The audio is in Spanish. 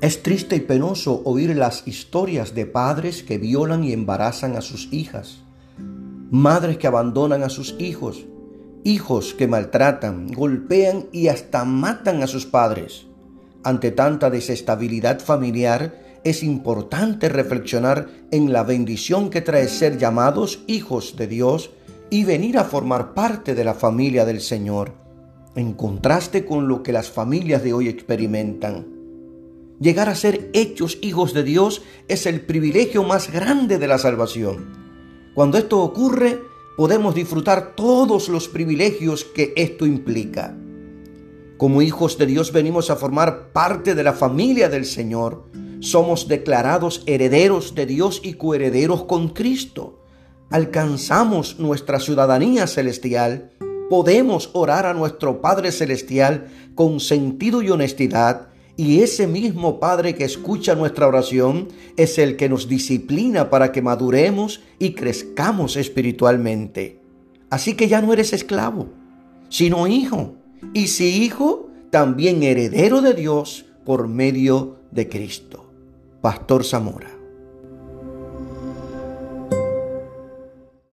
Es triste y penoso oír las historias de padres que violan y embarazan a sus hijas, madres que abandonan a sus hijos, hijos que maltratan, golpean y hasta matan a sus padres. Ante tanta desestabilidad familiar, es importante reflexionar en la bendición que trae ser llamados hijos de Dios y venir a formar parte de la familia del Señor, en contraste con lo que las familias de hoy experimentan. Llegar a ser hechos hijos de Dios es el privilegio más grande de la salvación. Cuando esto ocurre, podemos disfrutar todos los privilegios que esto implica. Como hijos de Dios venimos a formar parte de la familia del Señor. Somos declarados herederos de Dios y coherederos con Cristo. Alcanzamos nuestra ciudadanía celestial. Podemos orar a nuestro Padre Celestial con sentido y honestidad y ese mismo Padre que escucha nuestra oración es el que nos disciplina para que maduremos y crezcamos espiritualmente. Así que ya no eres esclavo, sino hijo. Y si hijo, también heredero de Dios por medio de Cristo. Pastor Zamora.